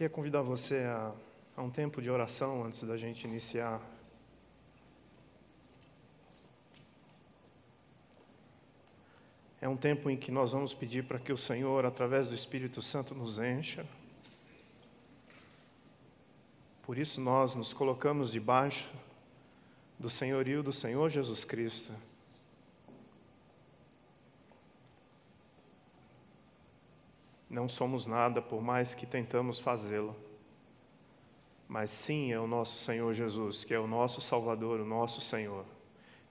Queria convidar você a, a um tempo de oração antes da gente iniciar. É um tempo em que nós vamos pedir para que o Senhor, através do Espírito Santo, nos encha. Por isso nós nos colocamos debaixo do senhorio do Senhor Jesus Cristo. Não somos nada por mais que tentamos fazê-lo. Mas sim é o nosso Senhor Jesus, que é o nosso Salvador, o nosso Senhor.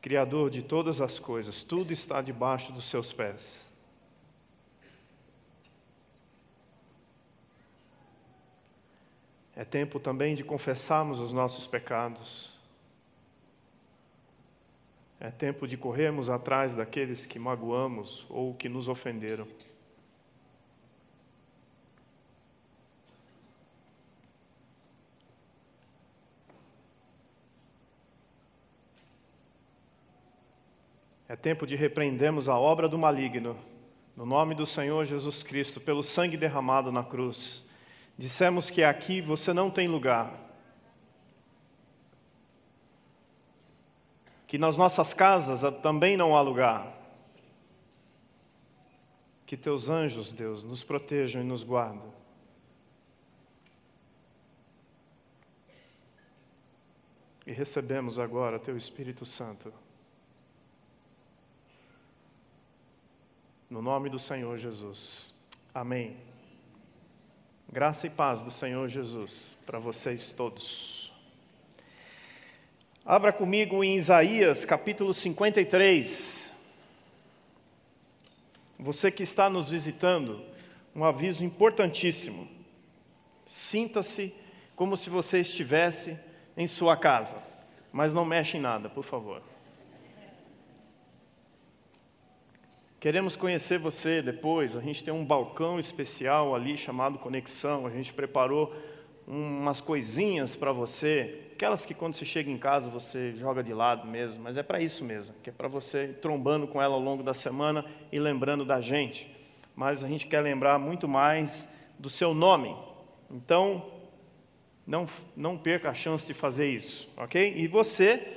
Criador de todas as coisas, tudo está debaixo dos seus pés. É tempo também de confessarmos os nossos pecados. É tempo de corrermos atrás daqueles que magoamos ou que nos ofenderam. É tempo de repreendermos a obra do maligno, no nome do Senhor Jesus Cristo, pelo sangue derramado na cruz. Dissemos que aqui você não tem lugar. Que nas nossas casas também não há lugar. Que teus anjos, Deus, nos protejam e nos guardem. E recebemos agora teu Espírito Santo. No nome do Senhor Jesus. Amém. Graça e paz do Senhor Jesus para vocês todos. Abra comigo em Isaías capítulo 53. Você que está nos visitando, um aviso importantíssimo. Sinta-se como se você estivesse em sua casa, mas não mexa em nada, por favor. Queremos conhecer você depois. A gente tem um balcão especial ali chamado Conexão. A gente preparou umas coisinhas para você, aquelas que quando você chega em casa você joga de lado mesmo, mas é para isso mesmo, que é para você ir trombando com ela ao longo da semana e lembrando da gente. Mas a gente quer lembrar muito mais do seu nome. Então, não, não perca a chance de fazer isso, ok? E você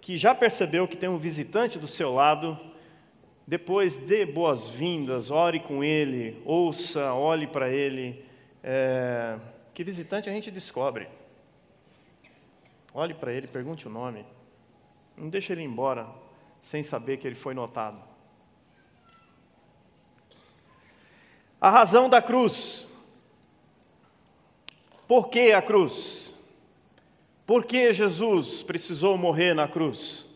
que já percebeu que tem um visitante do seu lado, depois dê boas-vindas, ore com ele, ouça, olhe para ele. É, que visitante a gente descobre. Olhe para ele, pergunte o nome. Não deixe ele embora sem saber que ele foi notado. A razão da cruz. Por que a cruz? Por que Jesus precisou morrer na cruz?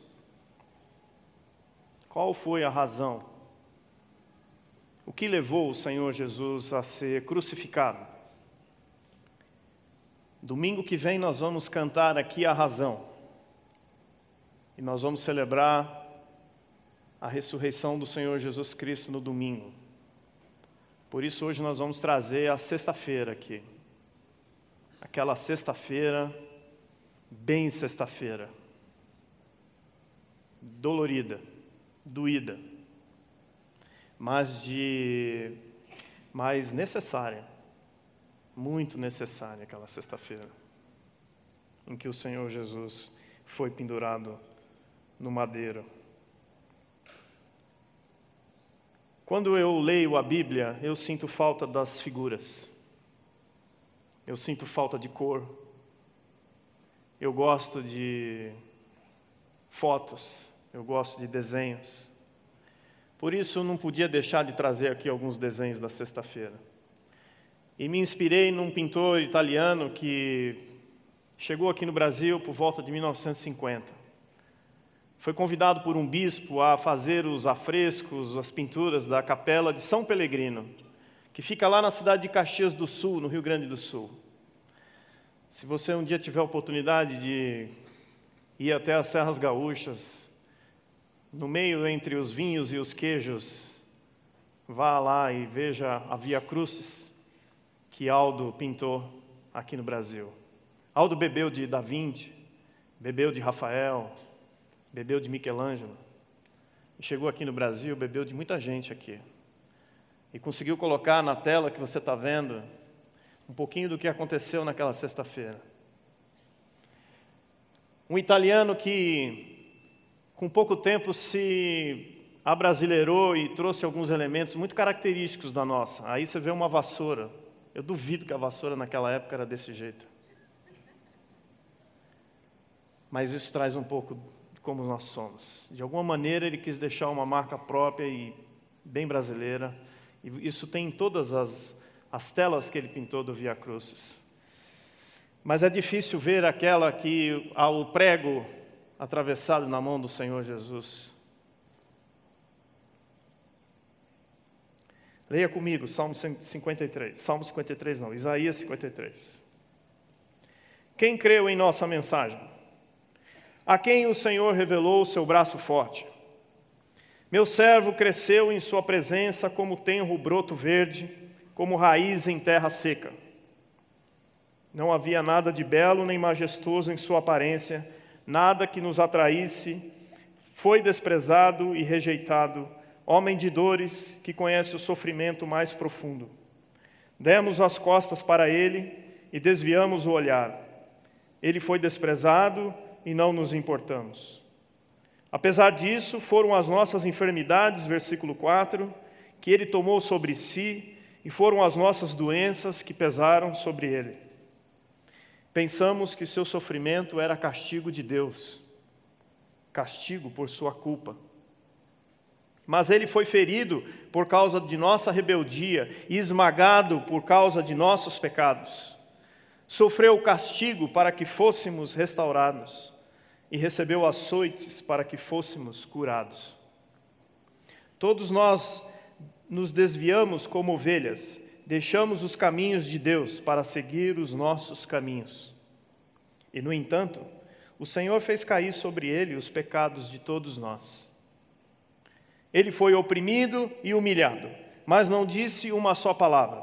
Qual foi a razão? O que levou o Senhor Jesus a ser crucificado? Domingo que vem nós vamos cantar aqui a razão. E nós vamos celebrar a ressurreição do Senhor Jesus Cristo no domingo. Por isso hoje nós vamos trazer a sexta-feira aqui. Aquela sexta-feira, bem sexta-feira. Dolorida doída, mas de mais necessária, muito necessária aquela sexta-feira, em que o Senhor Jesus foi pendurado no madeiro. Quando eu leio a Bíblia, eu sinto falta das figuras. Eu sinto falta de cor. Eu gosto de fotos eu gosto de desenhos. Por isso, eu não podia deixar de trazer aqui alguns desenhos da sexta-feira. E me inspirei num pintor italiano que chegou aqui no Brasil por volta de 1950. Foi convidado por um bispo a fazer os afrescos, as pinturas da capela de São Pelegrino, que fica lá na cidade de Caxias do Sul, no Rio Grande do Sul. Se você um dia tiver a oportunidade de ir até as Serras Gaúchas, no meio entre os vinhos e os queijos, vá lá e veja a Via Crucis que Aldo pintou aqui no Brasil. Aldo bebeu de Da Vinci, bebeu de Rafael, bebeu de Michelangelo. E chegou aqui no Brasil, bebeu de muita gente aqui. E conseguiu colocar na tela que você está vendo um pouquinho do que aconteceu naquela sexta-feira. Um italiano que, com pouco tempo, se abrasileirou e trouxe alguns elementos muito característicos da nossa. Aí você vê uma vassoura. Eu duvido que a vassoura naquela época era desse jeito. Mas isso traz um pouco de como nós somos. De alguma maneira ele quis deixar uma marca própria e bem brasileira. E isso tem em todas as, as telas que ele pintou do Via Crucis. Mas é difícil ver aquela que há o prego atravessado na mão do Senhor Jesus. Leia comigo, Salmo 53. Salmo 53 não, Isaías 53. Quem creu em nossa mensagem? A quem o Senhor revelou o seu braço forte? Meu servo cresceu em sua presença como tenro broto verde, como raiz em terra seca. Não havia nada de belo nem majestoso em sua aparência, nada que nos atraísse. Foi desprezado e rejeitado, homem de dores, que conhece o sofrimento mais profundo. Demos as costas para ele e desviamos o olhar. Ele foi desprezado e não nos importamos. Apesar disso, foram as nossas enfermidades, versículo 4, que ele tomou sobre si, e foram as nossas doenças que pesaram sobre ele. Pensamos que seu sofrimento era castigo de Deus, castigo por sua culpa. Mas ele foi ferido por causa de nossa rebeldia e esmagado por causa de nossos pecados. Sofreu o castigo para que fôssemos restaurados e recebeu açoites para que fôssemos curados. Todos nós nos desviamos como ovelhas deixamos os caminhos de Deus para seguir os nossos caminhos. E, no entanto, o Senhor fez cair sobre ele os pecados de todos nós. Ele foi oprimido e humilhado, mas não disse uma só palavra.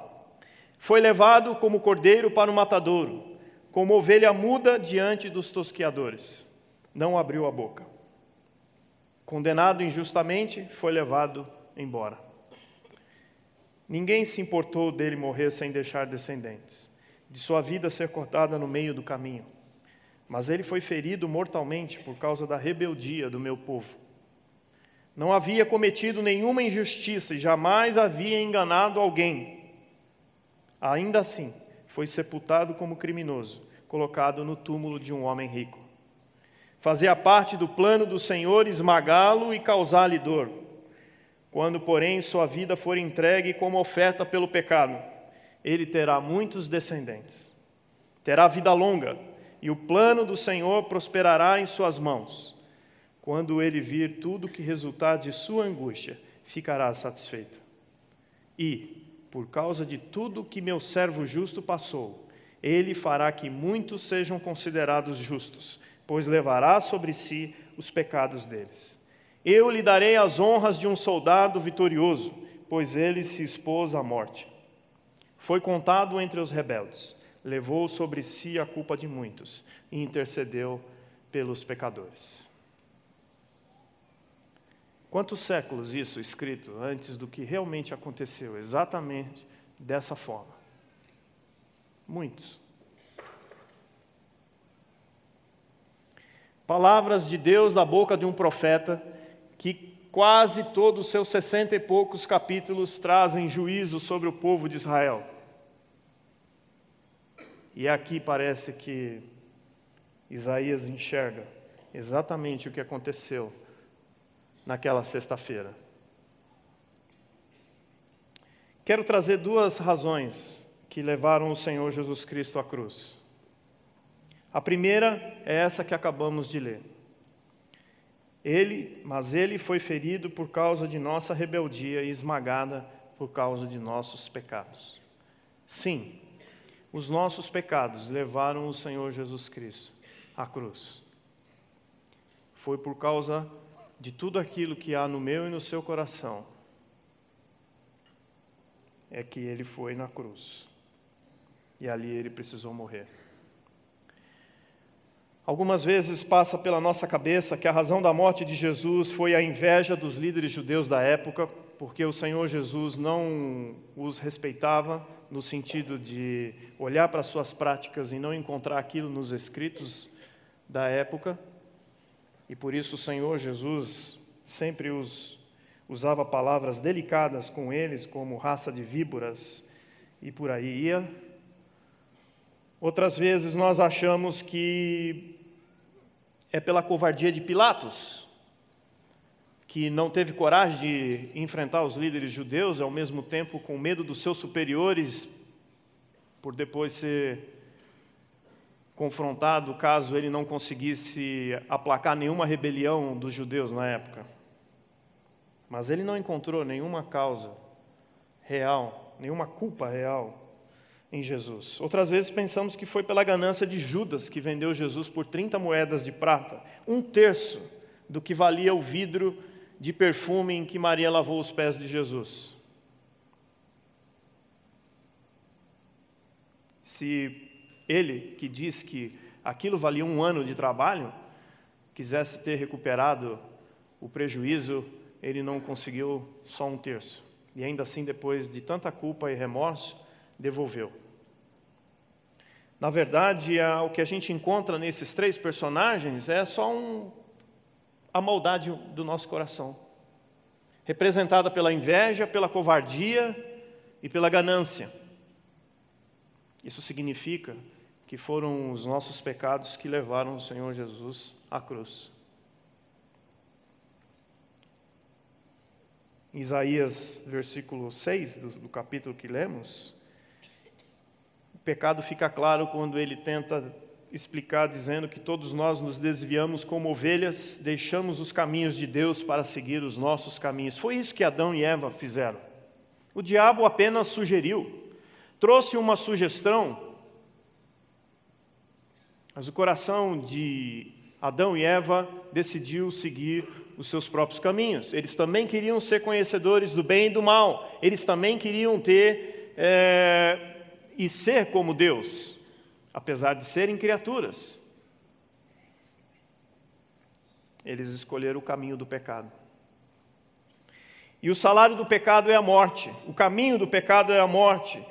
Foi levado como cordeiro para o matadouro, como ovelha muda diante dos tosquiadores. Não abriu a boca. Condenado injustamente, foi levado embora. Ninguém se importou dele morrer sem deixar descendentes, de sua vida ser cortada no meio do caminho. Mas ele foi ferido mortalmente por causa da rebeldia do meu povo. Não havia cometido nenhuma injustiça e jamais havia enganado alguém. Ainda assim, foi sepultado como criminoso, colocado no túmulo de um homem rico. Fazia parte do plano do Senhor esmagá-lo e causar-lhe dor. Quando, porém, sua vida for entregue como oferta pelo pecado, ele terá muitos descendentes. Terá vida longa, e o plano do Senhor prosperará em suas mãos. Quando ele vir tudo que resultar de sua angústia, ficará satisfeito. E, por causa de tudo que meu servo justo passou, ele fará que muitos sejam considerados justos, pois levará sobre si os pecados deles. Eu lhe darei as honras de um soldado vitorioso, pois ele se expôs à morte. Foi contado entre os rebeldes, levou sobre si a culpa de muitos e intercedeu pelos pecadores. Quantos séculos isso escrito antes do que realmente aconteceu, exatamente dessa forma? Muitos. Palavras de Deus da boca de um profeta que quase todos os seus sessenta e poucos capítulos trazem juízo sobre o povo de Israel. E aqui parece que Isaías enxerga exatamente o que aconteceu naquela sexta-feira. Quero trazer duas razões que levaram o Senhor Jesus Cristo à cruz. A primeira é essa que acabamos de ler. Ele, mas ele foi ferido por causa de nossa rebeldia e esmagada por causa de nossos pecados. Sim, os nossos pecados levaram o Senhor Jesus Cristo à cruz. Foi por causa de tudo aquilo que há no meu e no seu coração é que ele foi na cruz. E ali ele precisou morrer. Algumas vezes passa pela nossa cabeça que a razão da morte de Jesus foi a inveja dos líderes judeus da época, porque o Senhor Jesus não os respeitava, no sentido de olhar para suas práticas e não encontrar aquilo nos escritos da época. E por isso o Senhor Jesus sempre os usava palavras delicadas com eles, como raça de víboras, e por aí ia. Outras vezes nós achamos que é pela covardia de Pilatos, que não teve coragem de enfrentar os líderes judeus, ao mesmo tempo com medo dos seus superiores, por depois ser confrontado caso ele não conseguisse aplacar nenhuma rebelião dos judeus na época. Mas ele não encontrou nenhuma causa real, nenhuma culpa real em Jesus. Outras vezes pensamos que foi pela ganância de Judas que vendeu Jesus por 30 moedas de prata, um terço do que valia o vidro de perfume em que Maria lavou os pés de Jesus. Se ele, que diz que aquilo valia um ano de trabalho, quisesse ter recuperado o prejuízo, ele não conseguiu só um terço. E ainda assim, depois de tanta culpa e remorso, devolveu. Na verdade, o que a gente encontra nesses três personagens é só um, a maldade do nosso coração, representada pela inveja, pela covardia e pela ganância. Isso significa que foram os nossos pecados que levaram o Senhor Jesus à cruz. Em Isaías, versículo 6 do, do capítulo que lemos, pecado fica claro quando ele tenta explicar dizendo que todos nós nos desviamos como ovelhas, deixamos os caminhos de Deus para seguir os nossos caminhos. Foi isso que Adão e Eva fizeram. O diabo apenas sugeriu, trouxe uma sugestão, mas o coração de Adão e Eva decidiu seguir os seus próprios caminhos. Eles também queriam ser conhecedores do bem e do mal, eles também queriam ter. É e ser como Deus, apesar de serem criaturas. Eles escolheram o caminho do pecado. E o salário do pecado é a morte, o caminho do pecado é a morte.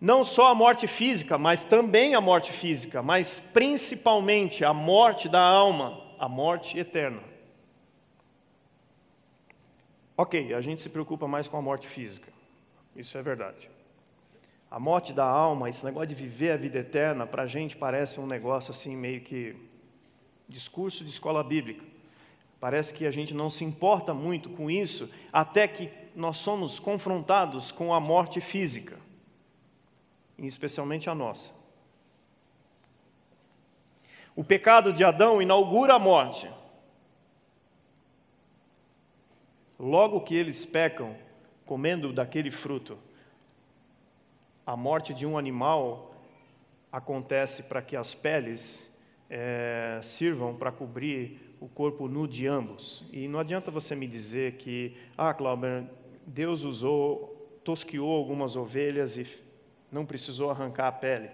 Não só a morte física, mas também a morte física, mas principalmente a morte da alma, a morte eterna. Ok, a gente se preocupa mais com a morte física, isso é verdade. A morte da alma, esse negócio de viver a vida eterna, para a gente parece um negócio assim, meio que discurso de escola bíblica. Parece que a gente não se importa muito com isso, até que nós somos confrontados com a morte física, e especialmente a nossa. O pecado de Adão inaugura a morte. Logo que eles pecam, comendo daquele fruto, a morte de um animal acontece para que as peles é, sirvam para cobrir o corpo nu de ambos. E não adianta você me dizer que, ah, Clauber, Deus usou, tosquiou algumas ovelhas e não precisou arrancar a pele.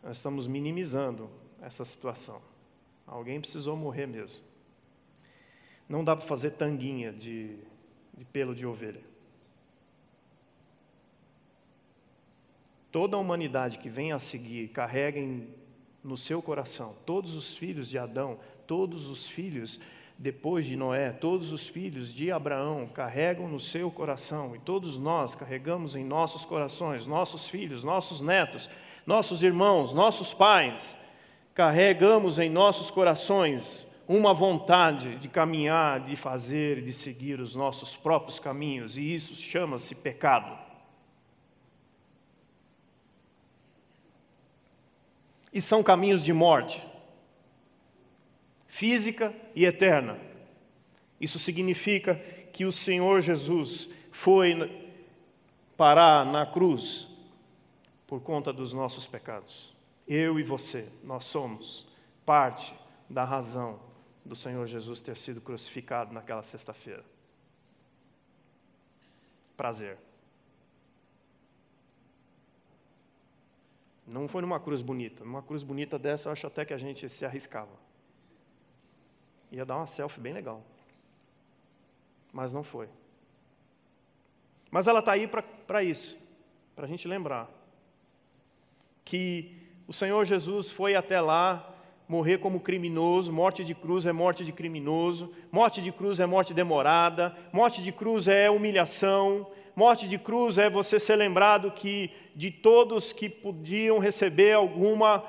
Nós estamos minimizando essa situação. Alguém precisou morrer mesmo. Não dá para fazer tanguinha de, de pelo de ovelha. Toda a humanidade que vem a seguir carrega em, no seu coração, todos os filhos de Adão, todos os filhos depois de Noé, todos os filhos de Abraão carregam no seu coração, e todos nós carregamos em nossos corações, nossos filhos, nossos netos, nossos irmãos, nossos pais, carregamos em nossos corações uma vontade de caminhar, de fazer, de seguir os nossos próprios caminhos, e isso chama-se pecado. E são caminhos de morte, física e eterna. Isso significa que o Senhor Jesus foi parar na cruz por conta dos nossos pecados. Eu e você, nós somos parte da razão do Senhor Jesus ter sido crucificado naquela sexta-feira. Prazer. Não foi numa cruz bonita. Numa cruz bonita dessa, eu acho até que a gente se arriscava. Ia dar uma selfie bem legal. Mas não foi. Mas ela está aí para isso, para a gente lembrar que o Senhor Jesus foi até lá morrer como criminoso, morte de cruz é morte de criminoso, morte de cruz é morte demorada, morte de cruz é humilhação, morte de cruz é você ser lembrado que de todos que podiam receber alguma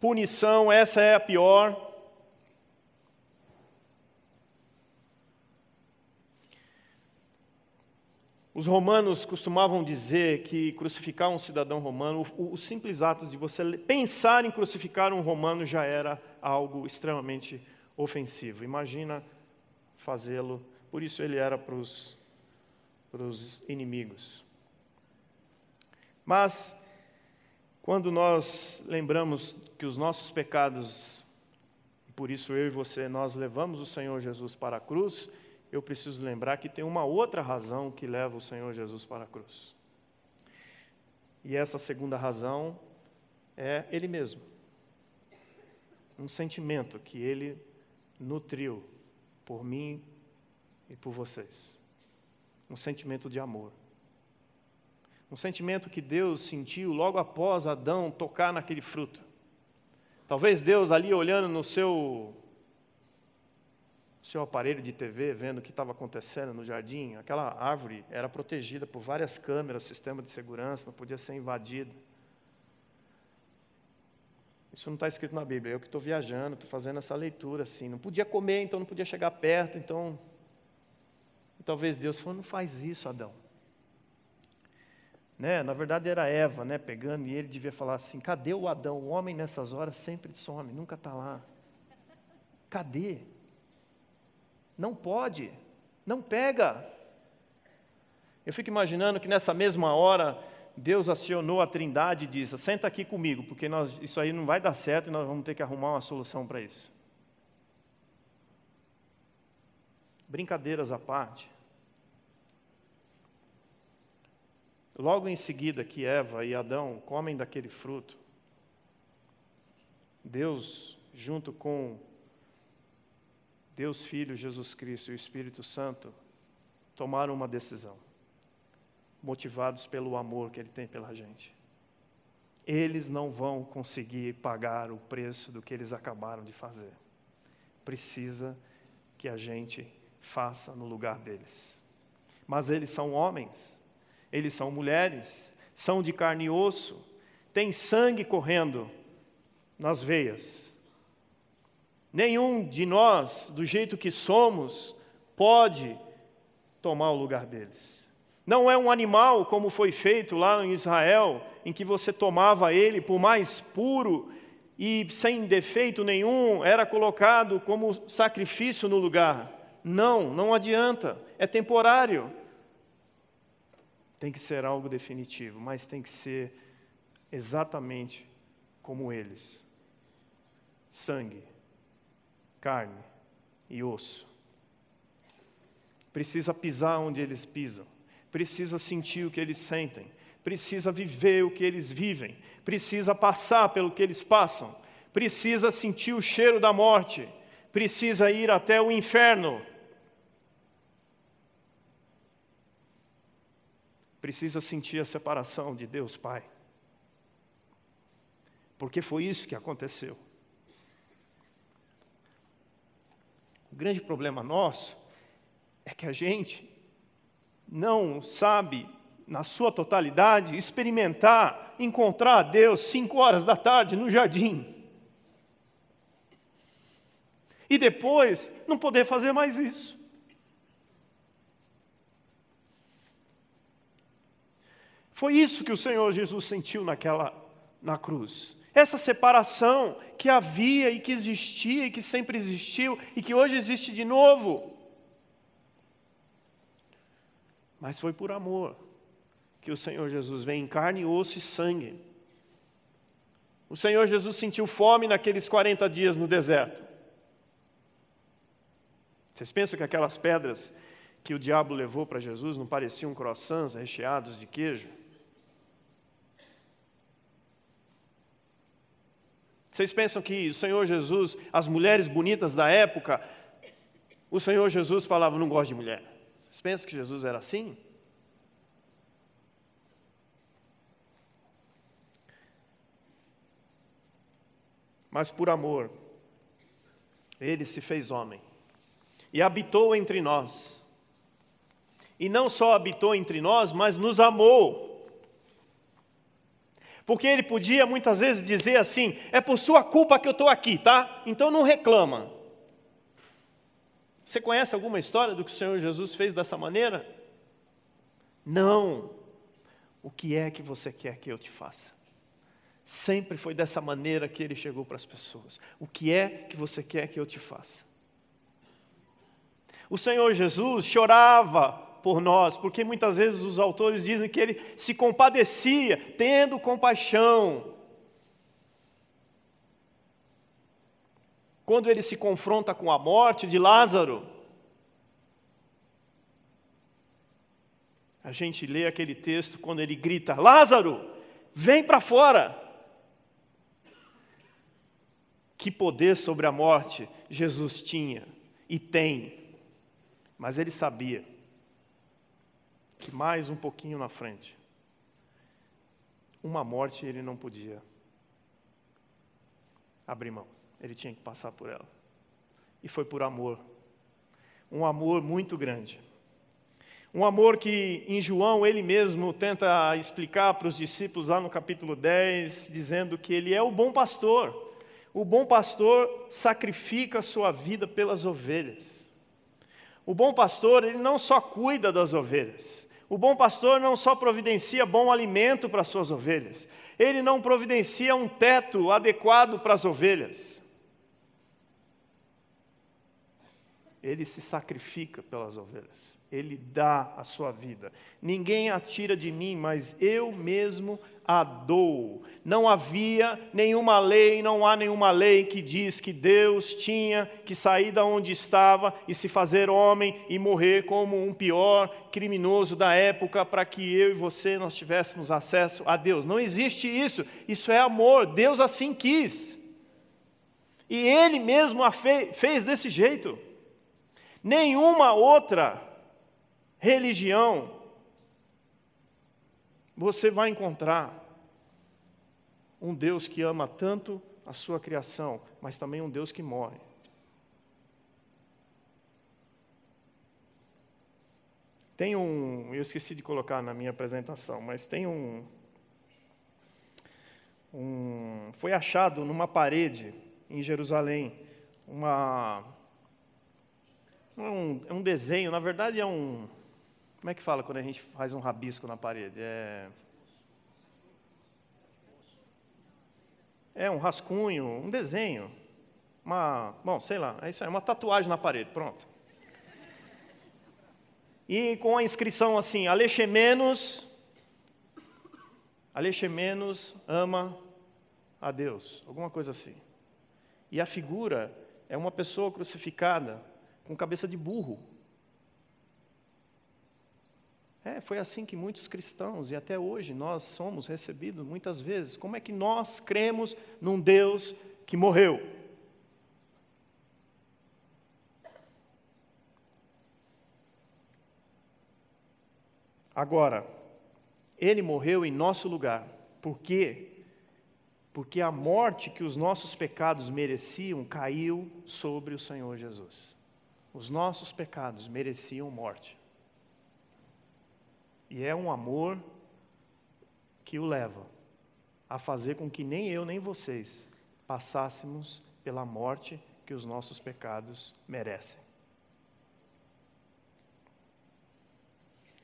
punição, essa é a pior. Os romanos costumavam dizer que crucificar um cidadão romano, o, o, simples ato de você pensar em crucificar um romano já era algo extremamente ofensivo. Imagina fazê-lo, por isso ele era para os, para os inimigos. Mas, quando nós lembramos que os nossos pecados, por isso eu e você, nós levamos o Senhor Jesus para a cruz, eu preciso lembrar que tem uma outra razão que leva o Senhor Jesus para a cruz. E essa segunda razão é Ele mesmo. Um sentimento que Ele nutriu por mim e por vocês. Um sentimento de amor. Um sentimento que Deus sentiu logo após Adão tocar naquele fruto. Talvez Deus ali olhando no seu seu aparelho de TV, vendo o que estava acontecendo no jardim, aquela árvore era protegida por várias câmeras, sistema de segurança, não podia ser invadido. Isso não está escrito na Bíblia, eu que estou viajando, estou fazendo essa leitura assim. Não podia comer, então não podia chegar perto, então. Talvez Deus falou: não faz isso, Adão. Né? Na verdade era Eva, né? pegando, e ele devia falar assim: cadê o Adão? O homem nessas horas sempre some, nunca está lá. Cadê? Não pode, não pega. Eu fico imaginando que nessa mesma hora Deus acionou a Trindade e disse: "Senta aqui comigo, porque nós, isso aí não vai dar certo e nós vamos ter que arrumar uma solução para isso". Brincadeiras à parte. Logo em seguida que Eva e Adão comem daquele fruto, Deus, junto com Deus Filho, Jesus Cristo e o Espírito Santo tomaram uma decisão, motivados pelo amor que Ele tem pela gente. Eles não vão conseguir pagar o preço do que eles acabaram de fazer. Precisa que a gente faça no lugar deles. Mas eles são homens, eles são mulheres, são de carne e osso, têm sangue correndo nas veias Nenhum de nós, do jeito que somos, pode tomar o lugar deles. Não é um animal como foi feito lá em Israel, em que você tomava ele, por mais puro e sem defeito nenhum, era colocado como sacrifício no lugar. Não, não adianta, é temporário. Tem que ser algo definitivo, mas tem que ser exatamente como eles. Sangue carne e osso. Precisa pisar onde eles pisam, precisa sentir o que eles sentem, precisa viver o que eles vivem, precisa passar pelo que eles passam, precisa sentir o cheiro da morte, precisa ir até o inferno. Precisa sentir a separação de Deus Pai. Porque foi isso que aconteceu. O grande problema nosso é que a gente não sabe, na sua totalidade, experimentar, encontrar a Deus cinco horas da tarde no jardim. E depois não poder fazer mais isso. Foi isso que o Senhor Jesus sentiu naquela na cruz essa separação que havia e que existia e que sempre existiu e que hoje existe de novo. Mas foi por amor que o Senhor Jesus vem em carne, osso e sangue. O Senhor Jesus sentiu fome naqueles 40 dias no deserto. Vocês pensam que aquelas pedras que o diabo levou para Jesus não pareciam croissants recheados de queijo? Vocês pensam que o Senhor Jesus, as mulheres bonitas da época, o Senhor Jesus falava: não gosto de mulher. Vocês pensam que Jesus era assim? Mas por amor, ele se fez homem e habitou entre nós. E não só habitou entre nós, mas nos amou porque ele podia muitas vezes dizer assim: é por sua culpa que eu estou aqui, tá? Então não reclama. Você conhece alguma história do que o Senhor Jesus fez dessa maneira? Não. O que é que você quer que eu te faça? Sempre foi dessa maneira que ele chegou para as pessoas. O que é que você quer que eu te faça? O Senhor Jesus chorava por nós, porque muitas vezes os autores dizem que ele se compadecia, tendo compaixão. Quando ele se confronta com a morte de Lázaro, a gente lê aquele texto quando ele grita: Lázaro, vem para fora. Que poder sobre a morte Jesus tinha e tem, mas ele sabia que mais um pouquinho na frente, uma morte ele não podia abrir mão, ele tinha que passar por ela. E foi por amor, um amor muito grande. Um amor que em João ele mesmo tenta explicar para os discípulos lá no capítulo 10, dizendo que ele é o bom pastor. O bom pastor sacrifica a sua vida pelas ovelhas. O bom pastor, ele não só cuida das ovelhas. O bom pastor não só providencia bom alimento para as suas ovelhas, ele não providencia um teto adequado para as ovelhas. Ele se sacrifica pelas ovelhas, ele dá a sua vida. Ninguém a tira de mim, mas eu mesmo a dou. Não havia nenhuma lei, não há nenhuma lei que diz que Deus tinha que sair da onde estava e se fazer homem e morrer como um pior criminoso da época para que eu e você nós tivéssemos acesso a Deus. Não existe isso. Isso é amor. Deus assim quis. E ele mesmo a fez desse jeito. Nenhuma outra religião você vai encontrar um Deus que ama tanto a sua criação, mas também um Deus que morre. Tem um, eu esqueci de colocar na minha apresentação, mas tem um, um foi achado numa parede em Jerusalém uma um, é um desenho, na verdade é um como é que fala quando a gente faz um rabisco na parede? É, é um rascunho, um desenho, uma, bom, sei lá, é isso aí, uma tatuagem na parede, pronto. E com a inscrição assim, Alexe menos, Alexe menos ama a Deus, alguma coisa assim. E a figura é uma pessoa crucificada com cabeça de burro. É, foi assim que muitos cristãos, e até hoje nós somos recebidos muitas vezes. Como é que nós cremos num Deus que morreu? Agora, ele morreu em nosso lugar. Por quê? Porque a morte que os nossos pecados mereciam caiu sobre o Senhor Jesus. Os nossos pecados mereciam morte. E é um amor que o leva a fazer com que nem eu nem vocês passássemos pela morte que os nossos pecados merecem.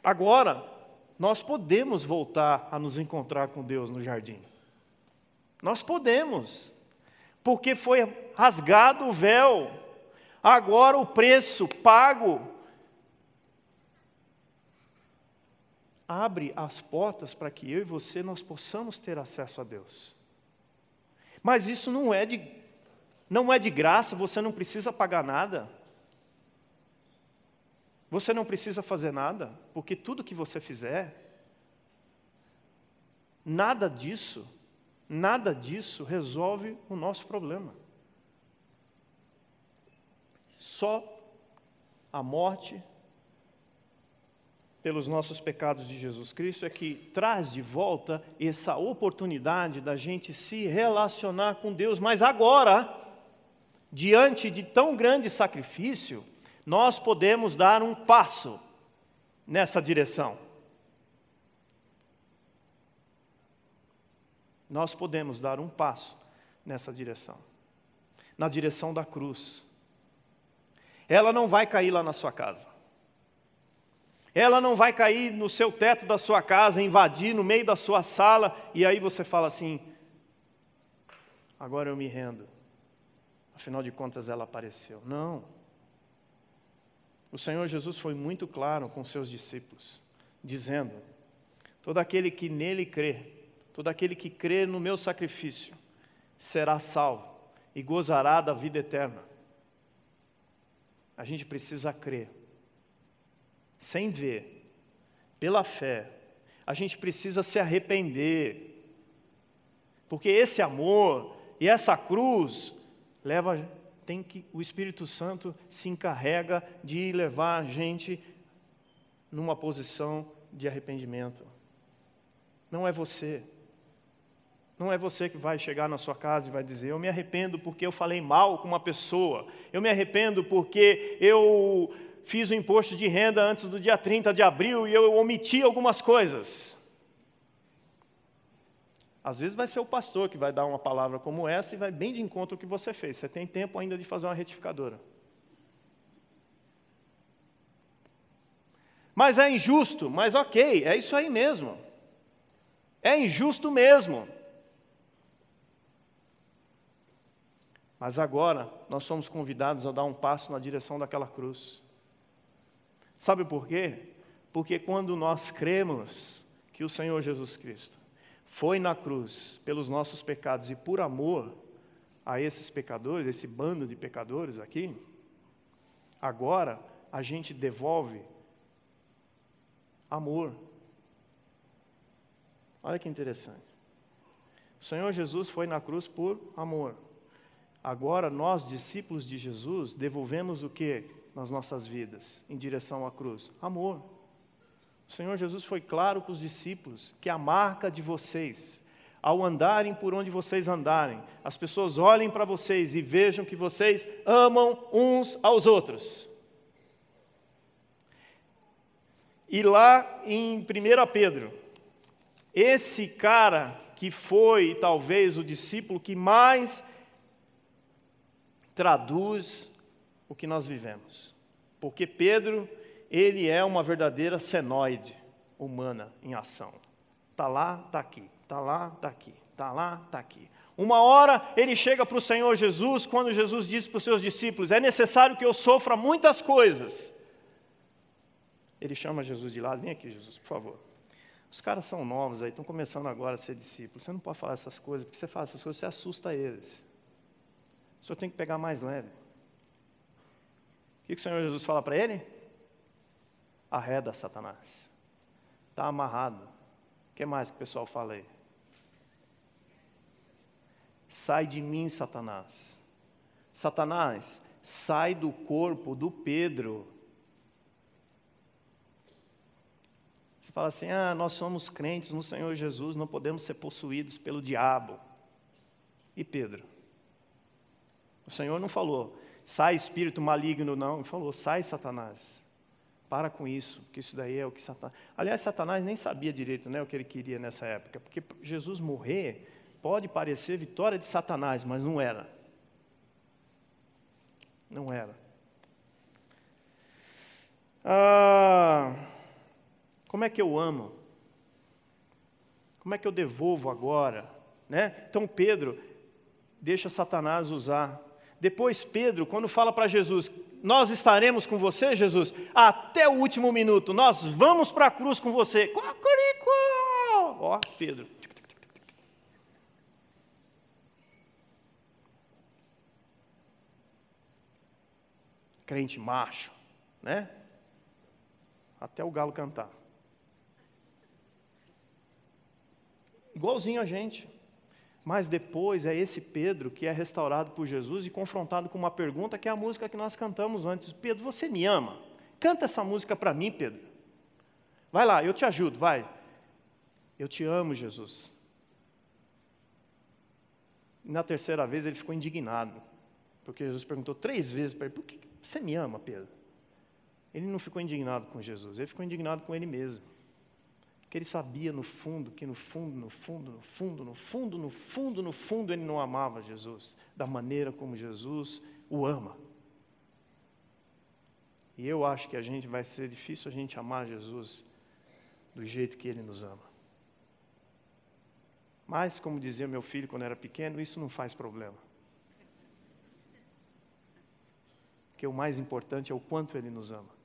Agora, nós podemos voltar a nos encontrar com Deus no jardim. Nós podemos, porque foi rasgado o véu, agora o preço pago abre as portas para que eu e você nós possamos ter acesso a Deus. Mas isso não é de não é de graça, você não precisa pagar nada. Você não precisa fazer nada, porque tudo que você fizer nada disso, nada disso resolve o nosso problema. Só a morte pelos nossos pecados de Jesus Cristo é que traz de volta essa oportunidade da gente se relacionar com Deus, mas agora, diante de tão grande sacrifício, nós podemos dar um passo nessa direção. Nós podemos dar um passo nessa direção na direção da cruz. Ela não vai cair lá na sua casa. Ela não vai cair no seu teto da sua casa, invadir no meio da sua sala, e aí você fala assim: agora eu me rendo. Afinal de contas, ela apareceu. Não. O Senhor Jesus foi muito claro com seus discípulos, dizendo: todo aquele que nele crê, todo aquele que crê no meu sacrifício, será salvo e gozará da vida eterna. A gente precisa crer sem ver, pela fé. A gente precisa se arrepender, porque esse amor e essa cruz leva, tem que o Espírito Santo se encarrega de levar a gente numa posição de arrependimento. Não é você. Não é você que vai chegar na sua casa e vai dizer: Eu me arrependo porque eu falei mal com uma pessoa. Eu me arrependo porque eu fiz o imposto de renda antes do dia 30 de abril e eu omiti algumas coisas. Às vezes vai ser o pastor que vai dar uma palavra como essa e vai bem de encontro ao que você fez. Você tem tempo ainda de fazer uma retificadora. Mas é injusto, mas ok, é isso aí mesmo. É injusto mesmo. Mas agora nós somos convidados a dar um passo na direção daquela cruz. Sabe por quê? Porque quando nós cremos que o Senhor Jesus Cristo foi na cruz pelos nossos pecados e por amor a esses pecadores, esse bando de pecadores aqui, agora a gente devolve amor. Olha que interessante. O Senhor Jesus foi na cruz por amor. Agora nós, discípulos de Jesus, devolvemos o que? Nas nossas vidas em direção à cruz? Amor. O Senhor Jesus foi claro com os discípulos que a marca de vocês, ao andarem por onde vocês andarem, as pessoas olhem para vocês e vejam que vocês amam uns aos outros. E lá em 1 Pedro, esse cara que foi talvez o discípulo que mais traduz o que nós vivemos. Porque Pedro, ele é uma verdadeira senoide humana em ação. Está lá, está aqui, está lá, está aqui, está lá, está aqui. Uma hora ele chega para o Senhor Jesus, quando Jesus diz para os seus discípulos: É necessário que eu sofra muitas coisas. Ele chama Jesus de lado: Vem aqui, Jesus, por favor. Os caras são novos aí, estão começando agora a ser discípulos. Você não pode falar essas coisas, porque você fala essas coisas, você assusta eles. O senhor tem que pegar mais leve que, o Senhor Jesus fala para ele? Arreda Satanás. Está amarrado. O que mais que o pessoal fala aí? Sai de mim, Satanás. Satanás, sai do corpo do Pedro. Você fala assim: ah, nós somos crentes no Senhor Jesus, não podemos ser possuídos pelo diabo. E Pedro? O Senhor não falou, sai espírito maligno, não. Ele falou, sai Satanás. Para com isso, porque isso daí é o que Satanás. Aliás, Satanás nem sabia direito né, o que ele queria nessa época, porque Jesus morrer pode parecer vitória de Satanás, mas não era. Não era. Ah, como é que eu amo? Como é que eu devolvo agora? Né? Então Pedro deixa Satanás usar depois, Pedro, quando fala para Jesus: Nós estaremos com você, Jesus, até o último minuto, nós vamos para a cruz com você. Cocorico! Ó, Pedro. Crente macho, né? Até o galo cantar. Igualzinho a gente. Mas depois é esse Pedro que é restaurado por Jesus e confrontado com uma pergunta que é a música que nós cantamos antes. Pedro, você me ama? Canta essa música para mim, Pedro. Vai lá, eu te ajudo, vai. Eu te amo, Jesus. Na terceira vez ele ficou indignado, porque Jesus perguntou três vezes para ele: Por que você me ama, Pedro? Ele não ficou indignado com Jesus, ele ficou indignado com ele mesmo. Porque ele sabia no fundo que no fundo, no fundo, no fundo, no fundo, no fundo, no fundo, ele não amava Jesus da maneira como Jesus o ama. E eu acho que a gente vai ser difícil a gente amar Jesus do jeito que ele nos ama. Mas, como dizia meu filho quando era pequeno, isso não faz problema. Porque o mais importante é o quanto ele nos ama.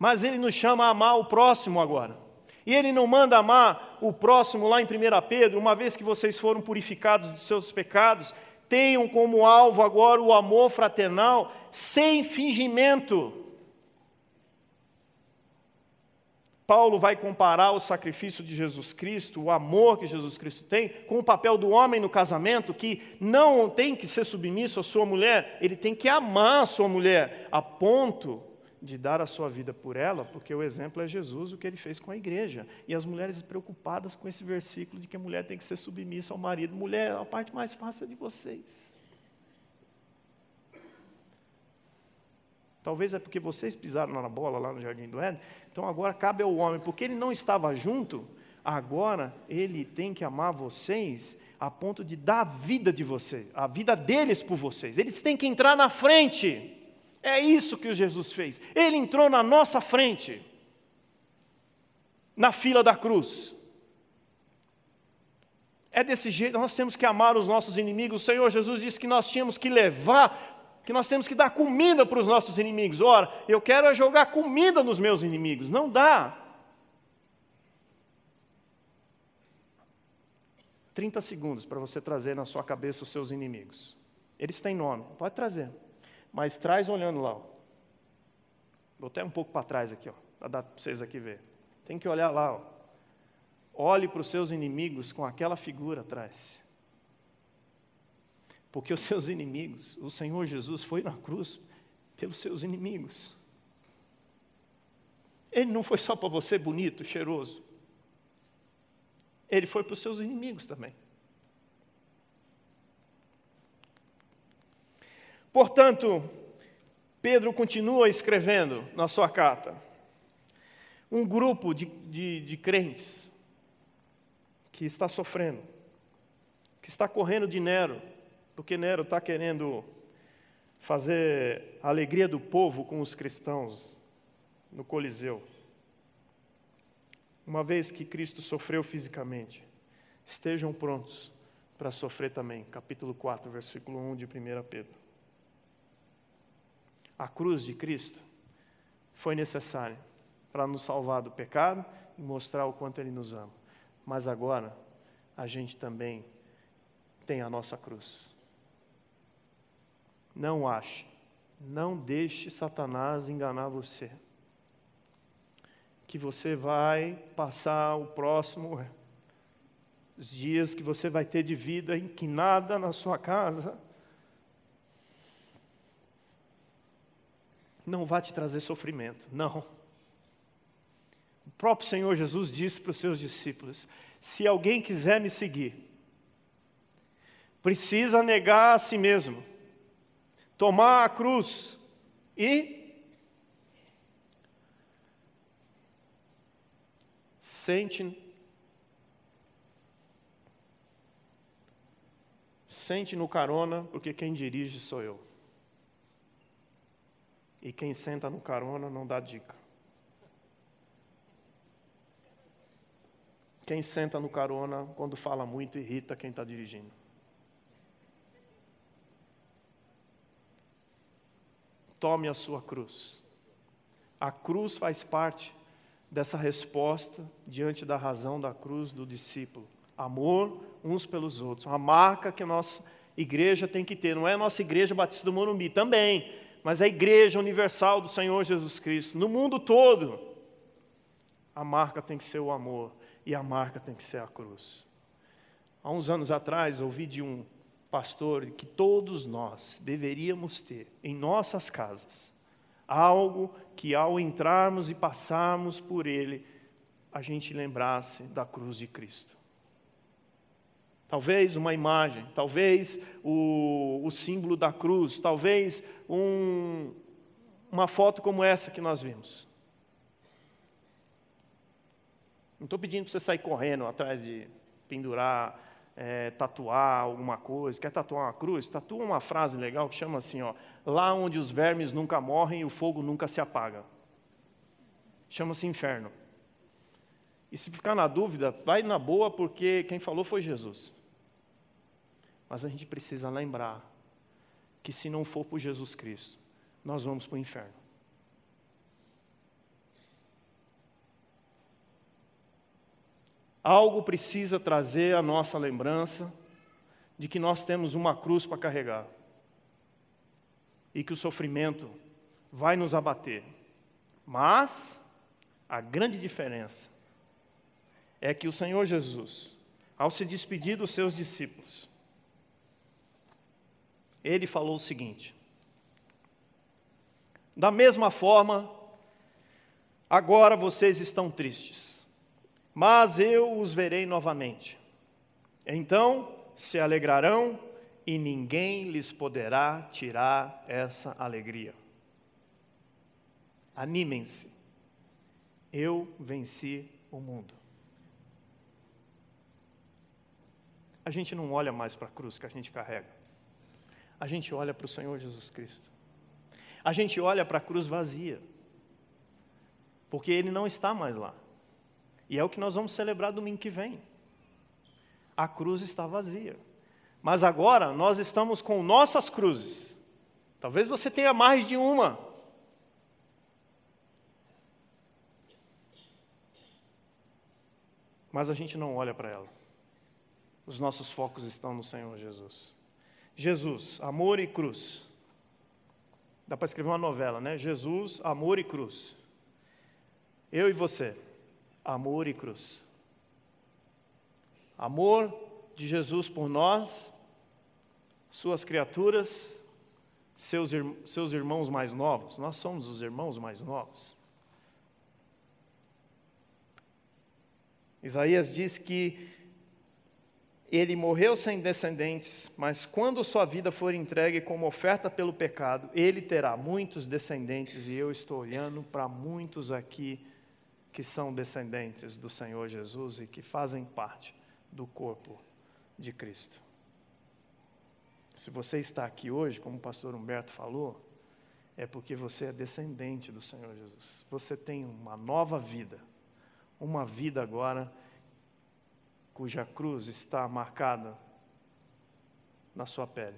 Mas ele nos chama a amar o próximo agora. E ele não manda amar o próximo lá em 1 Pedro, uma vez que vocês foram purificados dos seus pecados, tenham como alvo agora o amor fraternal sem fingimento. Paulo vai comparar o sacrifício de Jesus Cristo, o amor que Jesus Cristo tem, com o papel do homem no casamento, que não tem que ser submisso à sua mulher, ele tem que amar a sua mulher, a ponto de dar a sua vida por ela, porque o exemplo é Jesus, o que ele fez com a igreja. E as mulheres preocupadas com esse versículo de que a mulher tem que ser submissa ao marido. Mulher, a parte mais fácil é de vocês. Talvez é porque vocês pisaram na bola lá no Jardim do Éden, então agora cabe ao homem, porque ele não estava junto, agora ele tem que amar vocês a ponto de dar a vida de vocês, a vida deles por vocês. Eles têm que entrar na frente. É isso que o Jesus fez. Ele entrou na nossa frente, na fila da cruz. É desse jeito, nós temos que amar os nossos inimigos. O Senhor Jesus disse que nós tínhamos que levar, que nós temos que dar comida para os nossos inimigos. Ora, eu quero é jogar comida nos meus inimigos. Não dá. 30 segundos para você trazer na sua cabeça os seus inimigos. Eles têm nome, pode trazer. Mas traz olhando lá. Ó. Vou até um pouco para trás aqui, para dar para vocês aqui ver. Tem que olhar lá. Ó. Olhe para os seus inimigos com aquela figura atrás. Porque os seus inimigos, o Senhor Jesus foi na cruz pelos seus inimigos. Ele não foi só para você bonito, cheiroso. Ele foi para os seus inimigos também. Portanto, Pedro continua escrevendo na sua carta. Um grupo de, de, de crentes que está sofrendo, que está correndo de Nero, porque Nero está querendo fazer a alegria do povo com os cristãos no Coliseu. Uma vez que Cristo sofreu fisicamente, estejam prontos para sofrer também. Capítulo 4, versículo 1 de 1 Pedro. A cruz de Cristo foi necessária para nos salvar do pecado e mostrar o quanto Ele nos ama. Mas agora, a gente também tem a nossa cruz. Não ache, não deixe Satanás enganar você. Que você vai passar o próximo os dias que você vai ter de vida em que nada na sua casa não vai te trazer sofrimento. Não. O próprio Senhor Jesus disse para os seus discípulos: se alguém quiser me seguir, precisa negar a si mesmo, tomar a cruz e sente sente no carona, porque quem dirige sou eu. E quem senta no carona não dá dica. Quem senta no carona, quando fala muito, irrita quem está dirigindo. Tome a sua cruz. A cruz faz parte dessa resposta diante da razão da cruz do discípulo. Amor uns pelos outros. Uma marca que a nossa igreja tem que ter. Não é a nossa igreja Batista do Morumbi, também mas a igreja universal do Senhor Jesus Cristo, no mundo todo, a marca tem que ser o amor e a marca tem que ser a cruz. Há uns anos atrás, ouvi de um pastor que todos nós deveríamos ter em nossas casas algo que ao entrarmos e passarmos por ele, a gente lembrasse da cruz de Cristo. Talvez uma imagem, talvez o, o símbolo da cruz, talvez um, uma foto como essa que nós vimos. Não estou pedindo para você sair correndo atrás de pendurar, é, tatuar alguma coisa. Quer tatuar uma cruz? Tatua uma frase legal que chama assim: ó, lá onde os vermes nunca morrem e o fogo nunca se apaga. Chama-se inferno. E se ficar na dúvida, vai na boa, porque quem falou foi Jesus. Mas a gente precisa lembrar que se não for por Jesus Cristo, nós vamos para o inferno. Algo precisa trazer a nossa lembrança de que nós temos uma cruz para carregar e que o sofrimento vai nos abater. Mas a grande diferença é que o Senhor Jesus, ao se despedir dos seus discípulos, ele falou o seguinte: Da mesma forma, agora vocês estão tristes, mas eu os verei novamente. Então se alegrarão e ninguém lhes poderá tirar essa alegria. Animem-se, eu venci o mundo. a gente não olha mais para a cruz que a gente carrega. A gente olha para o Senhor Jesus Cristo. A gente olha para a cruz vazia. Porque Ele não está mais lá. E é o que nós vamos celebrar domingo que vem. A cruz está vazia. Mas agora nós estamos com nossas cruzes. Talvez você tenha mais de uma. Mas a gente não olha para ela os nossos focos estão no Senhor Jesus. Jesus, amor e cruz. Dá para escrever uma novela, né? Jesus, amor e cruz. Eu e você, amor e cruz. Amor de Jesus por nós, suas criaturas, seus, seus irmãos mais novos. Nós somos os irmãos mais novos. Isaías diz que ele morreu sem descendentes, mas quando sua vida for entregue como oferta pelo pecado, ele terá muitos descendentes, e eu estou olhando para muitos aqui que são descendentes do Senhor Jesus e que fazem parte do corpo de Cristo. Se você está aqui hoje, como o pastor Humberto falou, é porque você é descendente do Senhor Jesus. Você tem uma nova vida, uma vida agora cuja cruz está marcada na sua pele.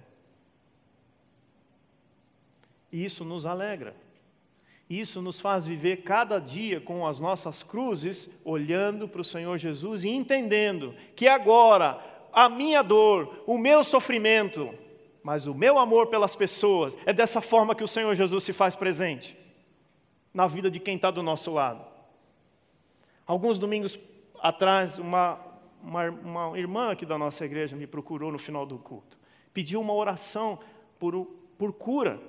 E isso nos alegra. Isso nos faz viver cada dia com as nossas cruzes, olhando para o Senhor Jesus e entendendo que agora a minha dor, o meu sofrimento, mas o meu amor pelas pessoas, é dessa forma que o Senhor Jesus se faz presente na vida de quem está do nosso lado. Alguns domingos atrás, uma, uma, uma irmã aqui da nossa igreja me procurou no final do culto. Pediu uma oração por, por cura.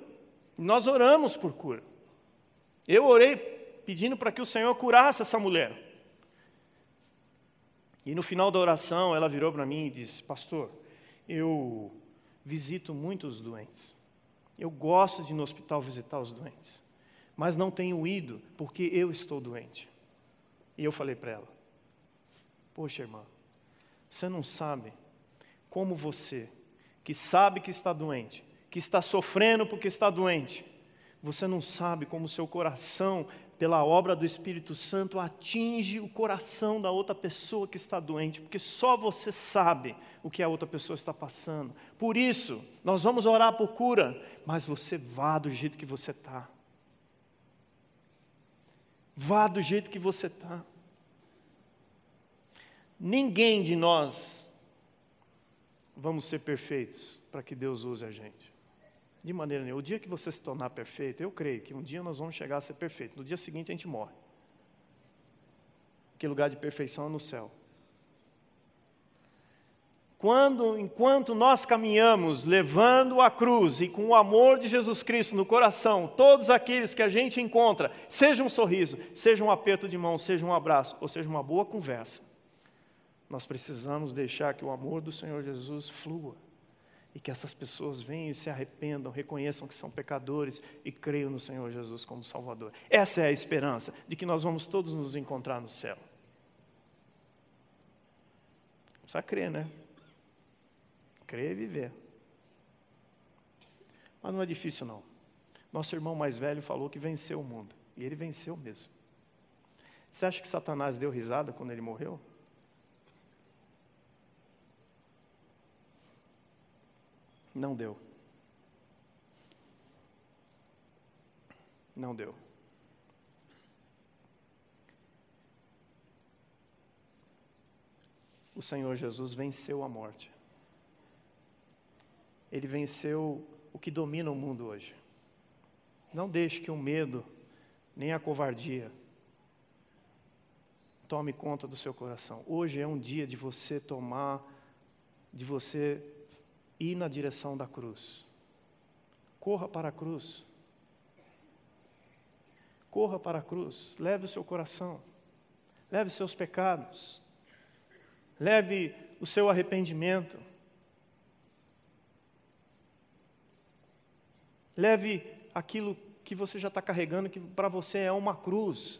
Nós oramos por cura. Eu orei pedindo para que o Senhor curasse essa mulher. E no final da oração, ela virou para mim e disse: Pastor, eu visito muitos doentes. Eu gosto de ir no hospital visitar os doentes. Mas não tenho ido porque eu estou doente. E eu falei para ela: Poxa, irmã, você não sabe como você, que sabe que está doente, que está sofrendo porque está doente, você não sabe como seu coração, pela obra do Espírito Santo, atinge o coração da outra pessoa que está doente, porque só você sabe o que a outra pessoa está passando. Por isso, nós vamos orar por cura, mas você vá do jeito que você está. Vá do jeito que você está. Ninguém de nós vamos ser perfeitos para que Deus use a gente. De maneira nenhuma. O dia que você se tornar perfeito, eu creio que um dia nós vamos chegar a ser perfeito. No dia seguinte a gente morre. Que lugar de perfeição é no céu. quando, enquanto nós caminhamos levando a cruz e com o amor de Jesus Cristo no coração, todos aqueles que a gente encontra, seja um sorriso, seja um aperto de mão, seja um abraço, ou seja uma boa conversa, nós precisamos deixar que o amor do Senhor Jesus flua e que essas pessoas venham e se arrependam, reconheçam que são pecadores e creiam no Senhor Jesus como Salvador. Essa é a esperança de que nós vamos todos nos encontrar no céu. Precisa crer, né? Crer e viver. Mas não é difícil, não. Nosso irmão mais velho falou que venceu o mundo. E ele venceu mesmo. Você acha que Satanás deu risada quando ele morreu? Não deu. Não deu. O Senhor Jesus venceu a morte ele venceu o que domina o mundo hoje. Não deixe que o medo, nem a covardia, tome conta do seu coração. Hoje é um dia de você tomar, de você ir na direção da cruz. Corra para a cruz. Corra para a cruz. Leve o seu coração. Leve seus pecados. Leve o seu arrependimento. Leve aquilo que você já está carregando, que para você é uma cruz.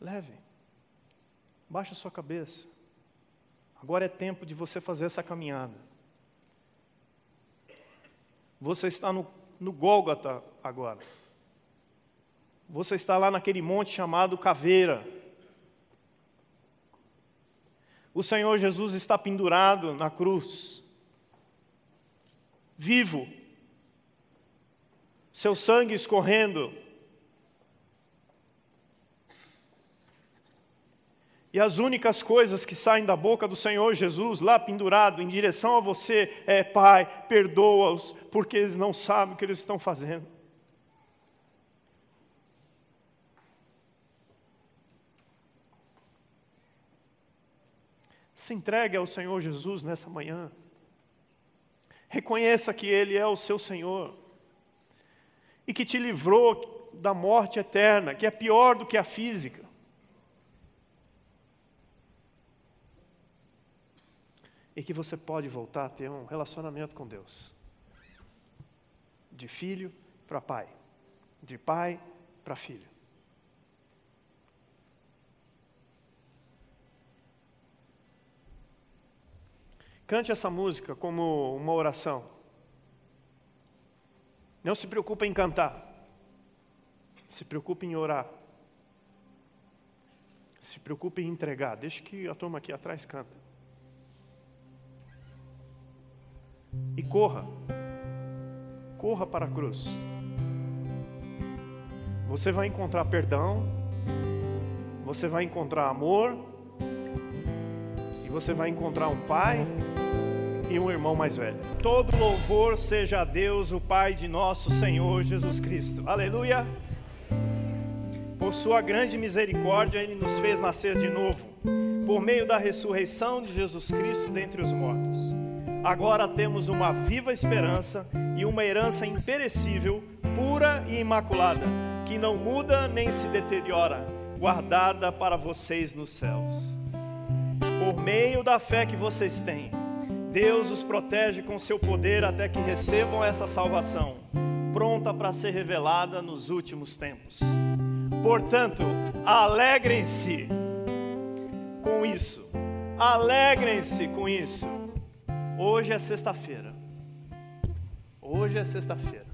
Leve. Baixa sua cabeça. Agora é tempo de você fazer essa caminhada. Você está no, no Gólgota agora. Você está lá naquele monte chamado Caveira. O Senhor Jesus está pendurado na cruz vivo, seu sangue escorrendo. E as únicas coisas que saem da boca do Senhor Jesus, lá pendurado, em direção a você, é: Pai, perdoa-os, porque eles não sabem o que eles estão fazendo. Se entregue ao Senhor Jesus nessa manhã. Reconheça que Ele é o seu Senhor e que te livrou da morte eterna, que é pior do que a física. E que você pode voltar a ter um relacionamento com Deus. De filho para pai, de pai para filho. Cante essa música como uma oração. Não se preocupe em cantar. Se preocupe em orar. Se preocupe em entregar. Deixe que a turma aqui atrás canta. E corra. Corra para a cruz. Você vai encontrar perdão. Você vai encontrar amor. E você vai encontrar um pai e um irmão mais velho. Todo louvor seja a Deus, o Pai de nosso Senhor Jesus Cristo. Aleluia. Por sua grande misericórdia, Ele nos fez nascer de novo, por meio da ressurreição de Jesus Cristo dentre os mortos. Agora temos uma viva esperança e uma herança imperecível, pura e imaculada, que não muda nem se deteriora, guardada para vocês nos céus. Por meio da fé que vocês têm, Deus os protege com seu poder até que recebam essa salvação, pronta para ser revelada nos últimos tempos. Portanto, alegrem-se com isso. Alegrem-se com isso. Hoje é sexta-feira. Hoje é sexta-feira.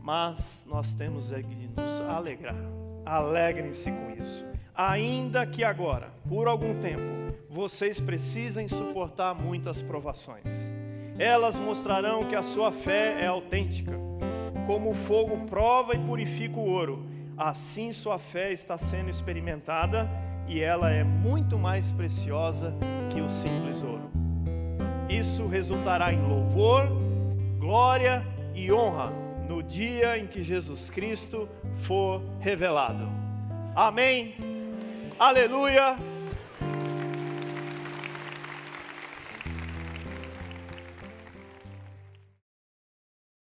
Mas nós temos é de nos alegrar. Alegrem-se com isso. Ainda que agora, por algum tempo, vocês precisem suportar muitas provações. Elas mostrarão que a sua fé é autêntica. Como o fogo prova e purifica o ouro, assim sua fé está sendo experimentada e ela é muito mais preciosa que o simples ouro. Isso resultará em louvor, glória e honra no dia em que Jesus Cristo for revelado. Amém. Aleluia.